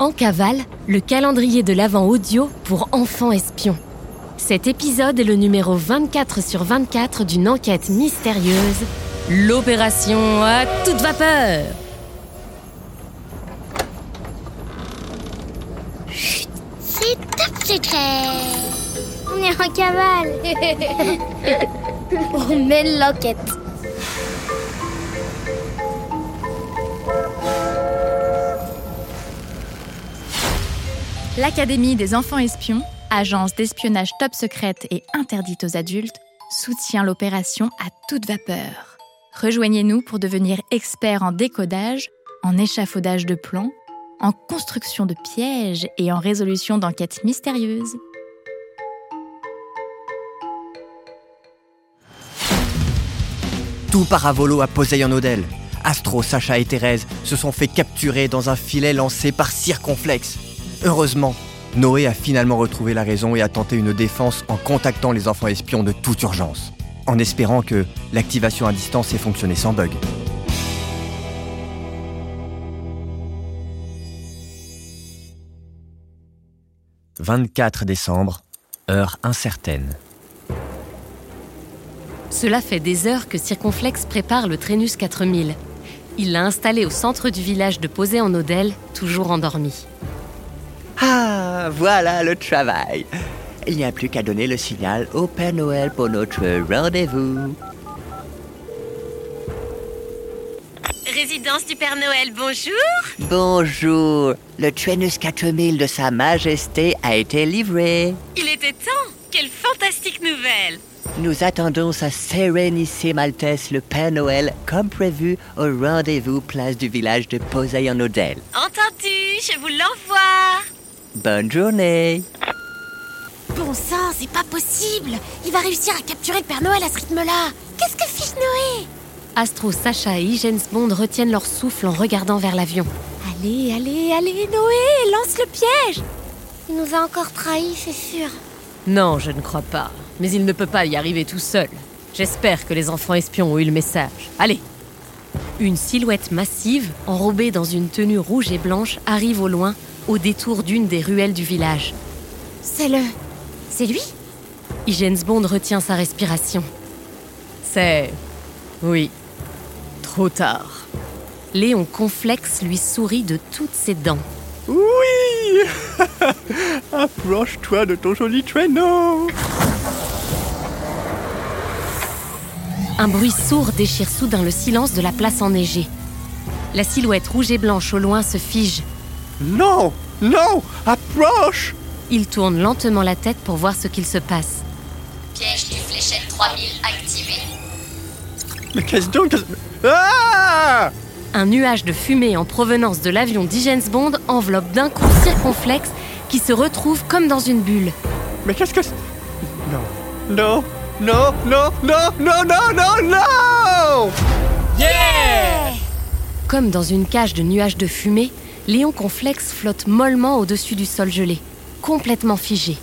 En cavale, le calendrier de l'Avent audio pour enfants espions. Cet épisode est le numéro 24 sur 24 d'une enquête mystérieuse, l'opération à toute vapeur. C'est top secret On est en cavale On mène l'enquête L'Académie des enfants espions, agence d'espionnage top secrète et interdite aux adultes, soutient l'opération à toute vapeur. Rejoignez-nous pour devenir expert en décodage, en échafaudage de plans, en construction de pièges et en résolution d'enquêtes mystérieuses. Tout Paravolo a posé en Odell. Astro, Sacha et Thérèse se sont fait capturer dans un filet lancé par Circonflexe. Heureusement, Noé a finalement retrouvé la raison et a tenté une défense en contactant les enfants espions de toute urgence, en espérant que l'activation à distance ait fonctionné sans bug. « 24 décembre, heure incertaine. Cela fait des heures que Circonflexe prépare le Trainus 4000. Il l'a installé au centre du village de Posé en Odelle, toujours endormi. Ah, voilà le travail. Il n'y a plus qu'à donner le signal au Père Noël pour notre rendez-vous. Résidence du Père Noël, bonjour Bonjour. Le Trainus 4000 de Sa Majesté a été livré. Il était temps Quelle fantastique nouvelle Nous attendons sa Sérénissime Altesse le Père Noël comme prévu au rendez-vous place du village de Posey en Odelle. Entendu, je vous l'envoie Bonne journée. Bon sang, c'est pas possible Il va réussir à capturer le Père Noël à ce rythme-là Qu'est-ce que fiche Noé? Astro, Sacha et Higgins Bond retiennent leur souffle en regardant vers l'avion. Allez, allez, allez, Noé, lance le piège Il nous a encore trahis, c'est sûr. Non, je ne crois pas. Mais il ne peut pas y arriver tout seul. J'espère que les enfants espions ont eu le message. Allez Une silhouette massive, enrobée dans une tenue rouge et blanche, arrive au loin, au détour d'une des ruelles du village. C'est le... C'est lui? Higgins Bond retient sa respiration. C'est... Oui. Trop tard. Léon Conflex lui sourit de toutes ses dents. Oui Approche-toi de ton joli traîneau Un bruit sourd déchire soudain le silence de la place enneigée. La silhouette rouge et blanche au loin se fige. Non Non Approche Il tourne lentement la tête pour voir ce qu'il se passe. Piège du fléchette 3000 activé. Mais qu'est-ce donc Ah Un nuage de fumée en provenance de l'avion d'Higgins Bond enveloppe d'un coup circonflexe qui se retrouve comme dans une bulle. Mais qu'est-ce que c'est? Non Non Non Non Non Non Non Non Non Comme dans une cage de nuages de fumée, Léon Conflex flotte mollement au-dessus du sol gelé, complètement figé.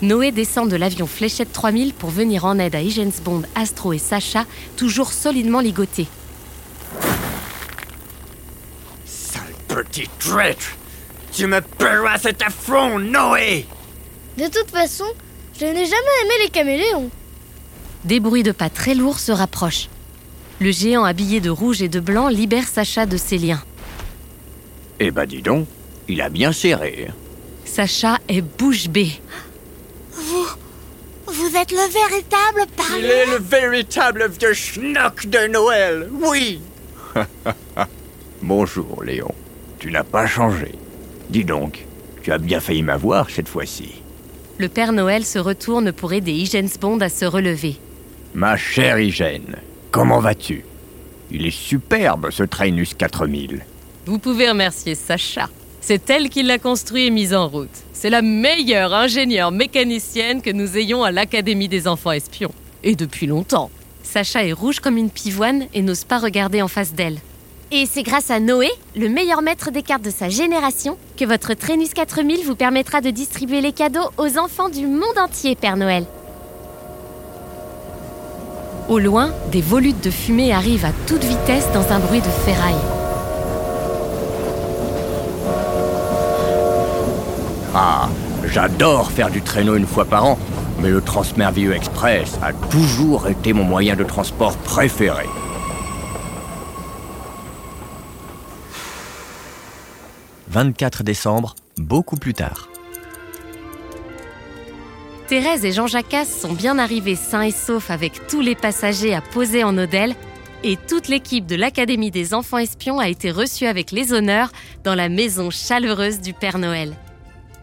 Noé descend de l'avion Fléchette 3000 pour venir en aide à Higgins Bond, Astro et Sacha, toujours solidement ligotés. Sale petit traître Tu me paieras cet affront, Noé De toute façon, je n'ai jamais aimé les caméléons. Des bruits de pas très lourds se rapprochent. Le géant habillé de rouge et de blanc libère Sacha de ses liens. Eh ben dis donc, il a bien serré. Sacha est bouche bée. Vous... Vous êtes le véritable Père Il est le véritable vieux schnock de Noël Oui Bonjour Léon. Tu n'as pas changé. Dis donc, tu as bien failli m'avoir cette fois-ci. Le Père Noël se retourne pour aider Higgins Bond à se relever. Ma chère Hygiène, comment vas-tu? Il est superbe ce Trainus 4000. Vous pouvez remercier Sacha. C'est elle qui l'a construit et mis en route. C'est la meilleure ingénieure mécanicienne que nous ayons à l'Académie des enfants espions. Et depuis longtemps. Sacha est rouge comme une pivoine et n'ose pas regarder en face d'elle. Et c'est grâce à Noé, le meilleur maître des cartes de sa génération, que votre Trainus 4000 vous permettra de distribuer les cadeaux aux enfants du monde entier, Père Noël. Au loin, des volutes de fumée arrivent à toute vitesse dans un bruit de ferraille. J'adore faire du traîneau une fois par an, mais le Transmerveilleux Express a toujours été mon moyen de transport préféré. « 24 décembre, beaucoup plus tard. Thérèse et Jean Jacques sont bien arrivés sains et saufs avec tous les passagers à poser en Odelle et toute l'équipe de l'Académie des enfants espions a été reçue avec les honneurs dans la maison chaleureuse du Père Noël.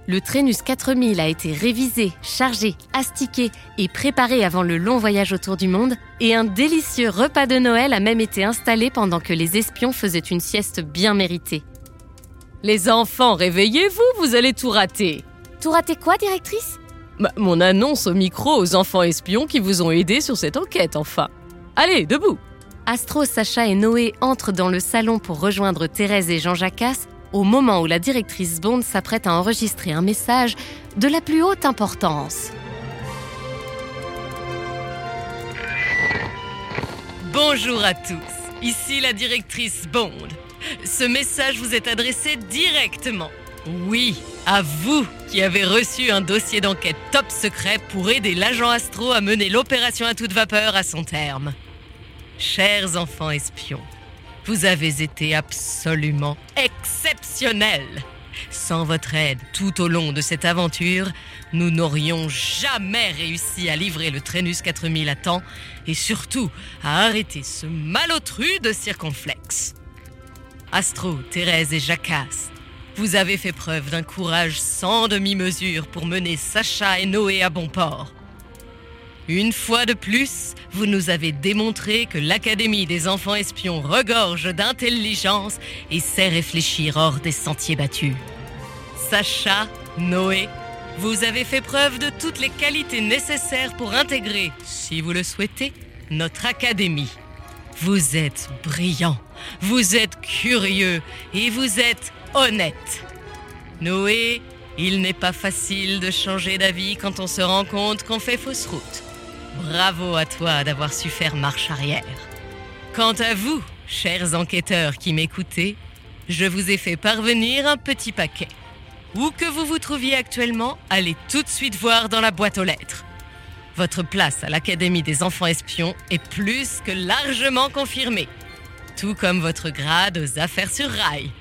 Le Trainus 4000 a été révisé, chargé, astiqué et préparé avant le long voyage autour du monde et un délicieux repas de Noël a même été installé pendant que les espions faisaient une sieste bien méritée. Les enfants, réveillez-vous, vous allez tout rater. Tout raté quoi, directrice? Bah, Mon annonce au micro aux enfants espions qui vous ont aidé sur cette enquête, enfin. Allez, debout Astro, Sacha et Noé entrent dans le salon pour rejoindre Thérèse et Jean Jacques au moment où la directrice Bond s'apprête à enregistrer un message de la plus haute importance. Bonjour à tous, ici la directrice Bond. Ce message vous est adressé directement. Oui, à vous qui avez reçu un dossier d'enquête top secret pour aider l'agent Astro à mener l'opération à toute vapeur à son terme. Chers enfants espions, vous avez été absolument exceptionnels. Sans votre aide tout au long de cette aventure, nous n'aurions jamais réussi à livrer le Trainus 4000 à temps et surtout à arrêter ce malotru de circonflexe. Astro, Thérèse et Jacasse, vous avez fait preuve d'un courage sans demi-mesure pour mener Sacha et Noé à bon port. Une fois de plus, vous nous avez démontré que l'Académie des enfants espions regorge d'intelligence et sait réfléchir hors des sentiers battus. Sacha, Noé, vous avez fait preuve de toutes les qualités nécessaires pour intégrer, si vous le souhaitez, notre Académie. Vous êtes brillants, vous êtes curieux et vous êtes honnêtes. Noé, il n'est pas facile de changer d'avis quand on se rend compte qu'on fait fausse route. Bravo à toi d'avoir su faire marche arrière. Quant à vous, chers enquêteurs qui m'écoutez, je vous ai fait parvenir un petit paquet. Où que vous vous trouviez actuellement, allez tout de suite voir dans la boîte aux lettres. Votre place à l'Académie des enfants espions est plus que largement confirmée, tout comme votre grade aux affaires sur rail.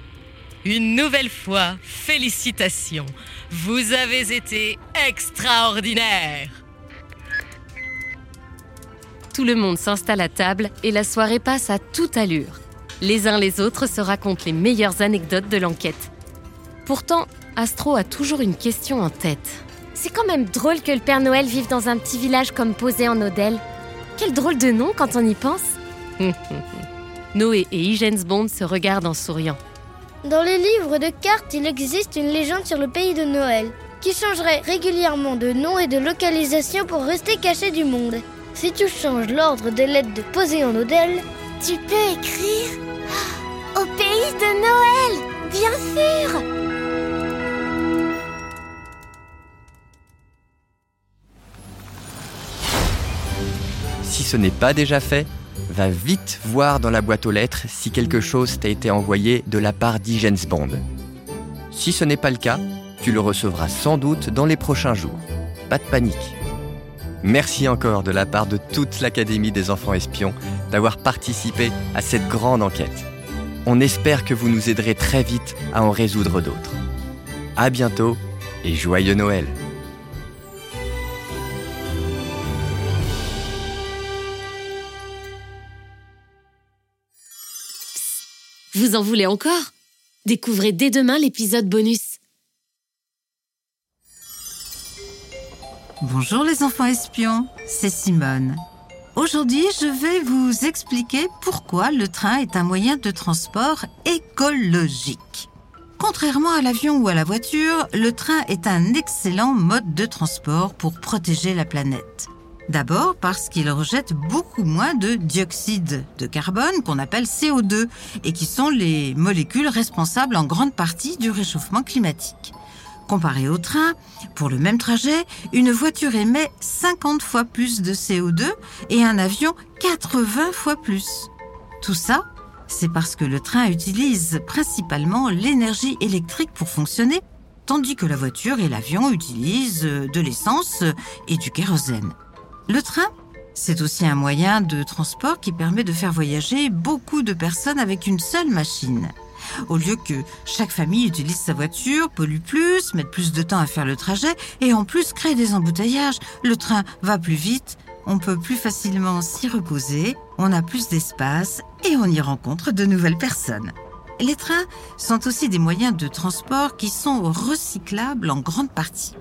Une nouvelle fois, félicitations, vous avez été extraordinaire. Tout le monde s'installe à table et la soirée passe à toute allure. Les uns les autres se racontent les meilleures anecdotes de l'enquête. Pourtant, Astro a toujours une question en tête. C'est quand même drôle que le Père Noël vive dans un petit village comme posé en Odelle. Quel drôle de nom quand on y pense. Noé et Higgins Bond se regardent en souriant. Dans les livres de cartes, il existe une légende sur le pays de Noël, qui changerait régulièrement de nom et de localisation pour rester caché du monde. Si tu changes l'ordre des lettres de poser en Odelle, tu peux écrire Au pays de Noël, bien sûr Si ce n'est pas déjà fait, va vite voir dans la boîte aux lettres si quelque chose t'a été envoyé de la part d'Higgins Bond. Si ce n'est pas le cas, tu le recevras sans doute dans les prochains jours. Pas de panique. Merci encore de la part de toute l'Académie des enfants espions d'avoir participé à cette grande enquête. On espère que vous nous aiderez très vite à en résoudre d'autres. À bientôt et joyeux Noël! Vous en voulez encore? Découvrez dès demain l'épisode bonus. Bonjour les enfants espions, c'est Simone. Aujourd'hui, je vais vous expliquer pourquoi le train est un moyen de transport écologique. Contrairement à l'avion ou à la voiture, le train est un excellent mode de transport pour protéger la planète. D'abord parce qu'il rejette beaucoup moins de dioxyde de carbone qu'on appelle CO2 et qui sont les molécules responsables en grande partie du réchauffement climatique. Comparé au train, pour le même trajet, une voiture émet 50 fois plus de CO2 et un avion 80 fois plus. Tout ça, c'est parce que le train utilise principalement l'énergie électrique pour fonctionner, tandis que la voiture et l'avion utilisent euh, de l'essence et du kérosène. Le train, c'est aussi un moyen de transport qui permet de faire voyager beaucoup de personnes avec une seule machine. Au lieu que chaque famille utilise sa voiture, pollue plus, mette plus de temps à faire le trajet et en plus crée des embouteillages, le train va plus vite, on peut plus facilement s'y reposer, on a plus d'espace et on y rencontre de nouvelles personnes. Les trains sont aussi des moyens de transport qui sont recyclables en grande partie.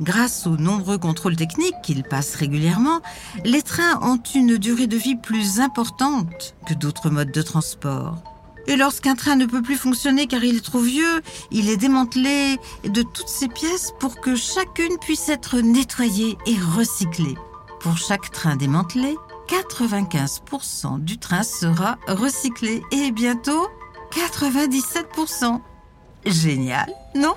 Grâce aux nombreux contrôles techniques qu'ils passent régulièrement, les trains ont une durée de vie plus importante que d'autres modes de transport. Et lorsqu'un train ne peut plus fonctionner car il est trop vieux, il est démantelé de toutes ses pièces pour que chacune puisse être nettoyée et recyclée. Pour chaque train démantelé, 95% du train sera recyclé et bientôt 97%. Génial, non?